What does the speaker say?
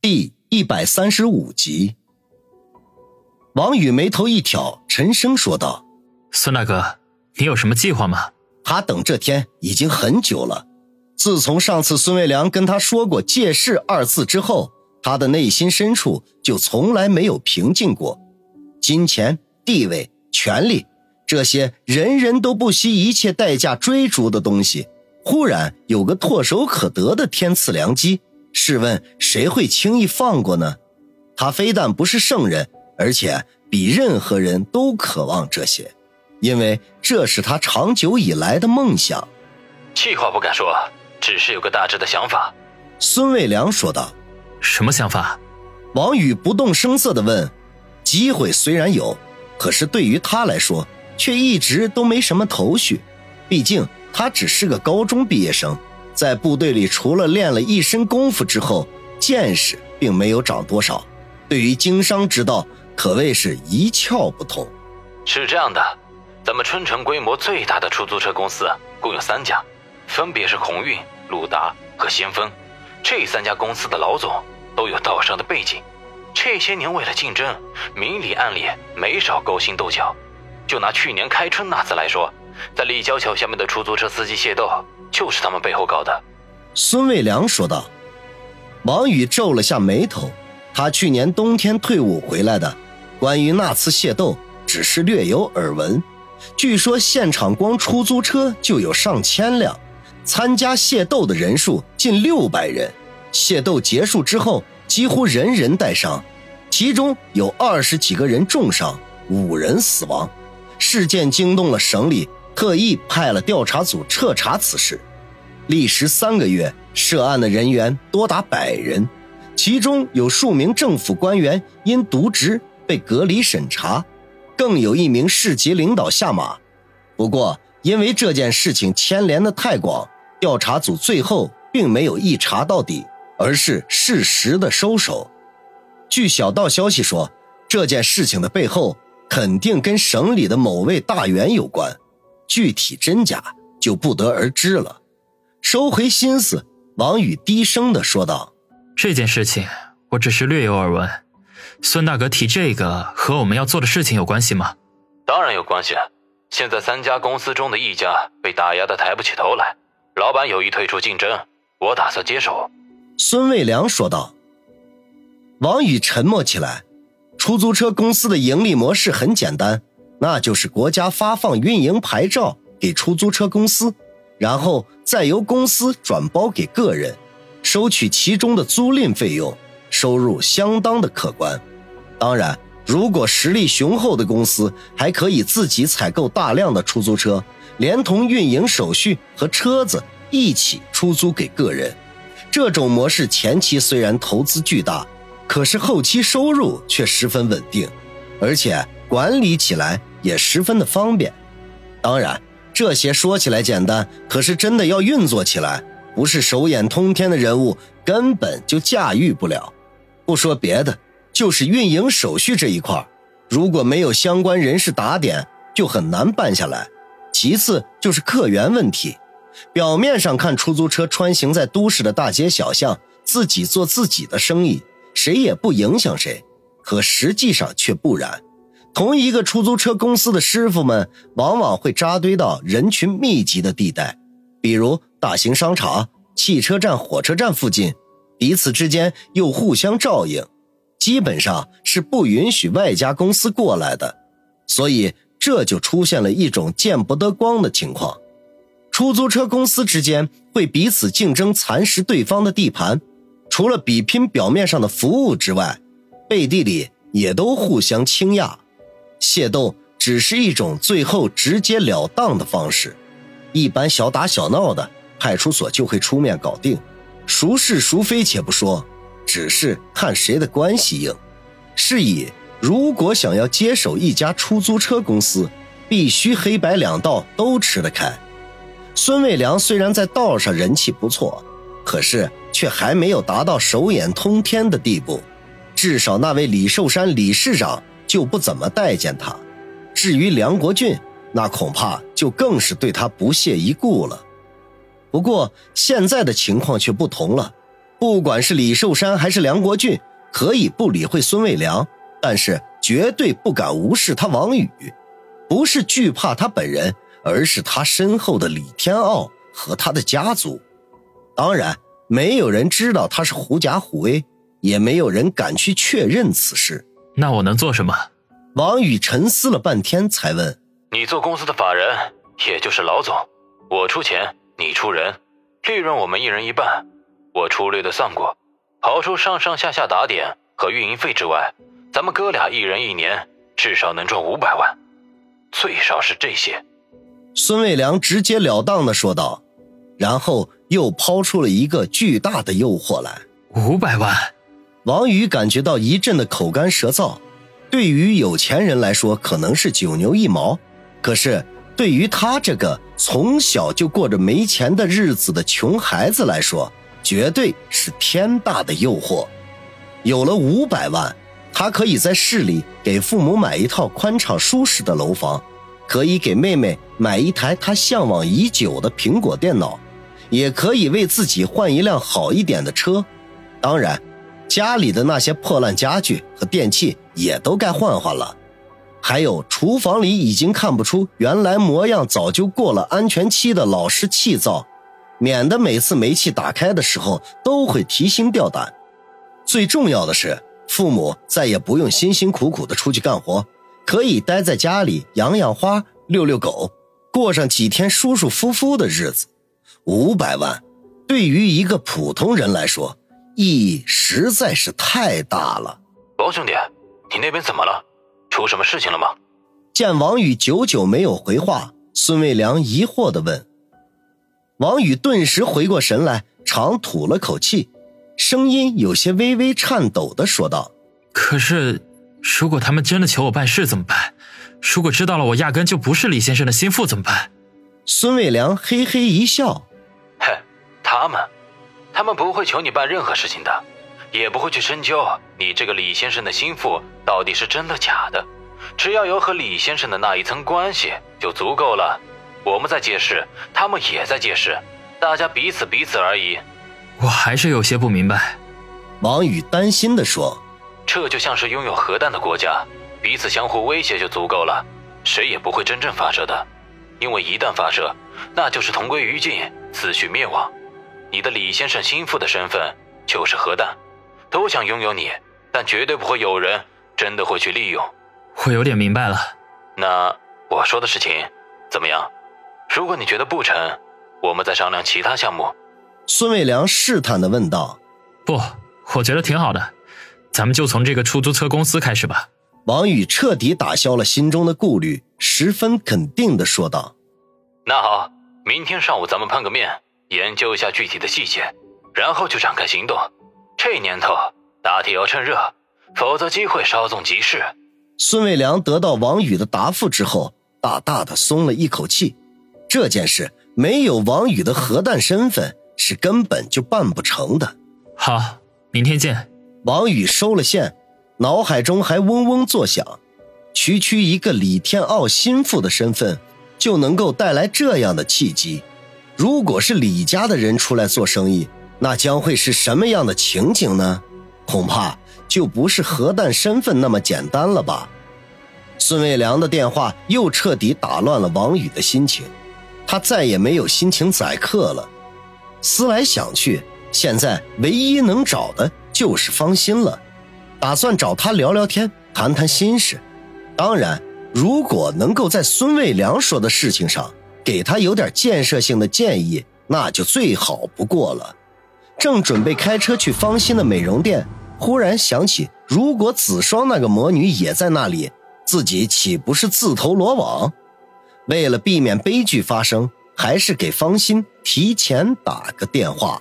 第一百三十五集，王宇眉头一挑，沉声说道：“孙大哥，你有什么计划吗？”他等这天已经很久了。自从上次孙卫良跟他说过“借势”二字之后，他的内心深处就从来没有平静过。金钱、地位、权力，这些人人都不惜一切代价追逐的东西，忽然有个唾手可得的天赐良机。试问谁会轻易放过呢？他非但不是圣人，而且比任何人都渴望这些，因为这是他长久以来的梦想。气话不敢说，只是有个大致的想法。孙卫良说道：“什么想法？”王宇不动声色地问：“机会虽然有，可是对于他来说，却一直都没什么头绪。毕竟他只是个高中毕业生。”在部队里，除了练了一身功夫之后，见识并没有长多少。对于经商之道，可谓是一窍不通。是这样的，咱们春城规模最大的出租车公司共有三家，分别是鸿运、鲁达和先锋。这三家公司的老总都有道上的背景，这些年为了竞争，明里暗里没少勾心斗角。就拿去年开春那次来说，在立交桥下面的出租车司机械斗。就是他们背后搞的，孙卫良说道。王宇皱了下眉头，他去年冬天退伍回来的，关于那次械斗只是略有耳闻。据说现场光出租车就有上千辆，参加械斗的人数近六百人。械斗结束之后，几乎人人带伤，其中有二十几个人重伤，五人死亡。事件惊动了省里。特意派了调查组彻查此事，历时三个月，涉案的人员多达百人，其中有数名政府官员因渎职被隔离审查，更有一名市级领导下马。不过，因为这件事情牵连的太广，调查组最后并没有一查到底，而是适时的收手。据小道消息说，这件事情的背后肯定跟省里的某位大员有关。具体真假就不得而知了。收回心思，王宇低声的说道：“这件事情我只是略有耳闻。孙大哥提这个和我们要做的事情有关系吗？当然有关系。现在三家公司中的一家被打压的抬不起头来，老板有意退出竞争，我打算接手。”孙卫良说道。王宇沉默起来。出租车公司的盈利模式很简单。那就是国家发放运营牌照给出租车公司，然后再由公司转包给个人，收取其中的租赁费用，收入相当的可观。当然，如果实力雄厚的公司还可以自己采购大量的出租车，连同运营手续和车子一起出租给个人。这种模式前期虽然投资巨大，可是后期收入却十分稳定，而且管理起来。也十分的方便，当然这些说起来简单，可是真的要运作起来，不是手眼通天的人物根本就驾驭不了。不说别的，就是运营手续这一块，如果没有相关人士打点，就很难办下来。其次就是客源问题，表面上看出租车穿行在都市的大街小巷，自己做自己的生意，谁也不影响谁，可实际上却不然。同一个出租车公司的师傅们，往往会扎堆到人群密集的地带，比如大型商场、汽车站、火车站附近，彼此之间又互相照应，基本上是不允许外家公司过来的。所以这就出现了一种见不得光的情况：出租车公司之间会彼此竞争，蚕食对方的地盘，除了比拼表面上的服务之外，背地里也都互相倾轧。械斗只是一种最后直截了当的方式，一般小打小闹的，派出所就会出面搞定。孰是孰非且不说，只是看谁的关系硬。是以，如果想要接手一家出租车公司，必须黑白两道都吃得开。孙卫良虽然在道上人气不错，可是却还没有达到手眼通天的地步。至少那位李寿山李市长。就不怎么待见他，至于梁国俊，那恐怕就更是对他不屑一顾了。不过现在的情况却不同了，不管是李寿山还是梁国俊，可以不理会孙卫良，但是绝对不敢无视他王宇。不是惧怕他本人，而是他身后的李天傲和他的家族。当然，没有人知道他是狐假虎威，也没有人敢去确认此事。那我能做什么？王宇沉思了半天，才问：“你做公司的法人，也就是老总，我出钱，你出人，利润我们一人一半。我粗略的算过，刨出上上下下打点和运营费之外，咱们哥俩一人一年至少能赚五百万，最少是这些。”孙卫良直截了当的说道，然后又抛出了一个巨大的诱惑来：“五百万。”王宇感觉到一阵的口干舌燥。对于有钱人来说，可能是九牛一毛；可是对于他这个从小就过着没钱的日子的穷孩子来说，绝对是天大的诱惑。有了五百万，他可以在市里给父母买一套宽敞舒适的楼房，可以给妹妹买一台他向往已久的苹果电脑，也可以为自己换一辆好一点的车。当然。家里的那些破烂家具和电器也都该换换了，还有厨房里已经看不出原来模样、早就过了安全期的老式气灶，免得每次煤气打开的时候都会提心吊胆。最重要的是，父母再也不用辛辛苦苦的出去干活，可以待在家里养养花、遛遛狗，过上几天舒舒服服的日子。五百万，对于一个普通人来说。意义实在是太大了，王兄弟，你那边怎么了？出什么事情了吗？见王宇久久没有回话，孙卫良疑惑的问。王宇顿时回过神来，长吐了口气，声音有些微微颤抖的说道：“可是，如果他们真的求我办事怎么办？如果知道了我压根就不是李先生的心腹怎么办？”孙卫良嘿嘿一笑：“嘿，他们。”他们不会求你办任何事情的，也不会去深究你这个李先生的心腹到底是真的假的。只要有和李先生的那一层关系就足够了。我们在解释，他们也在解释，大家彼此彼此而已。我还是有些不明白。王宇担心地说：“这就像是拥有核弹的国家，彼此相互威胁就足够了，谁也不会真正发射的，因为一旦发射，那就是同归于尽，自取灭亡。”你的李先生心腹的身份就是核弹，都想拥有你，但绝对不会有人真的会去利用。我有点明白了。那我说的事情怎么样？如果你觉得不成，我们再商量其他项目。孙伟良试探的问道。不，我觉得挺好的，咱们就从这个出租车公司开始吧。王宇彻底打消了心中的顾虑，十分肯定的说道。那好，明天上午咱们碰个面。研究一下具体的细节，然后就展开行动。这年头打铁要趁热，否则机会稍纵即逝。孙卫良得到王宇的答复之后，大大的松了一口气。这件事没有王宇的核弹身份，是根本就办不成的。好，明天见。王宇收了线，脑海中还嗡嗡作响。区区一个李天傲心腹的身份，就能够带来这样的契机。如果是李家的人出来做生意，那将会是什么样的情景呢？恐怕就不是核弹身份那么简单了吧。孙卫良的电话又彻底打乱了王宇的心情，他再也没有心情宰客了。思来想去，现在唯一能找的就是方心了，打算找他聊聊天，谈谈心事。当然，如果能够在孙卫良说的事情上。给他有点建设性的建议，那就最好不过了。正准备开车去方心的美容店，忽然想起，如果子双那个魔女也在那里，自己岂不是自投罗网？为了避免悲剧发生，还是给方心提前打个电话。